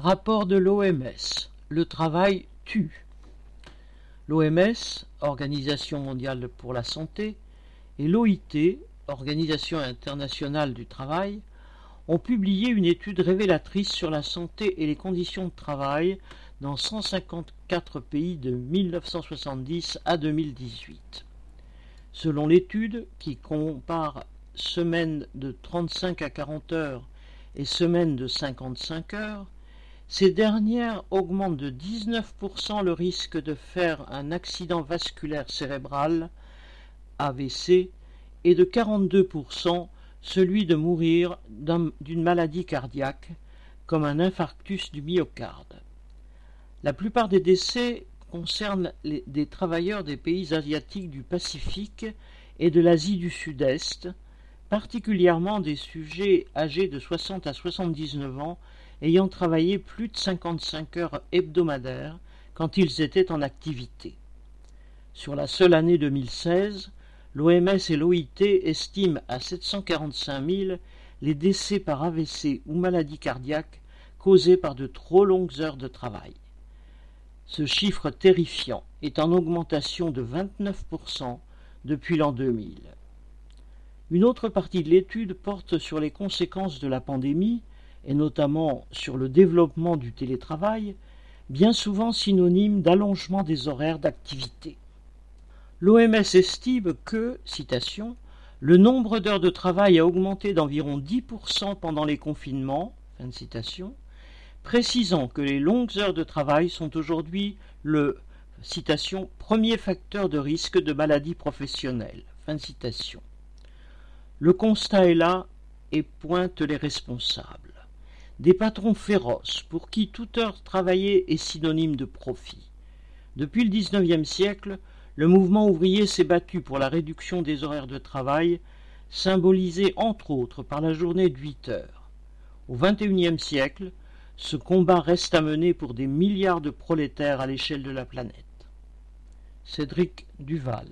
Rapport de l'OMS. Le travail tue. L'OMS, Organisation mondiale pour la santé, et l'OIT, Organisation internationale du travail, ont publié une étude révélatrice sur la santé et les conditions de travail dans 154 pays de 1970 à 2018. Selon l'étude, qui compare semaines de 35 à 40 heures et semaines de 55 heures, ces dernières augmentent de 19% le risque de faire un accident vasculaire cérébral, AVC, et de 42% celui de mourir d'une maladie cardiaque, comme un infarctus du myocarde. La plupart des décès concernent des travailleurs des pays asiatiques du Pacifique et de l'Asie du Sud-Est, particulièrement des sujets âgés de 60 à 79 ans ayant travaillé plus de 55 heures hebdomadaires quand ils étaient en activité. Sur la seule année 2016, l'OMS et l'OIT estiment à 745 000 les décès par AVC ou maladie cardiaque causés par de trop longues heures de travail. Ce chiffre terrifiant est en augmentation de 29% depuis l'an 2000. Une autre partie de l'étude porte sur les conséquences de la pandémie et notamment sur le développement du télétravail, bien souvent synonyme d'allongement des horaires d'activité. L'OMS estime que, citation, le nombre d'heures de travail a augmenté d'environ 10% pendant les confinements, fin citation, précisant que les longues heures de travail sont aujourd'hui le citation, premier facteur de risque de maladie professionnelle. Fin citation. Le constat est là et pointe les responsables des patrons féroces pour qui toute heure travaillée est synonyme de profit. Depuis le XIXe siècle, le mouvement ouvrier s'est battu pour la réduction des horaires de travail, symbolisée entre autres par la journée de heures. Au XXIe siècle, ce combat reste à mener pour des milliards de prolétaires à l'échelle de la planète. Cédric Duval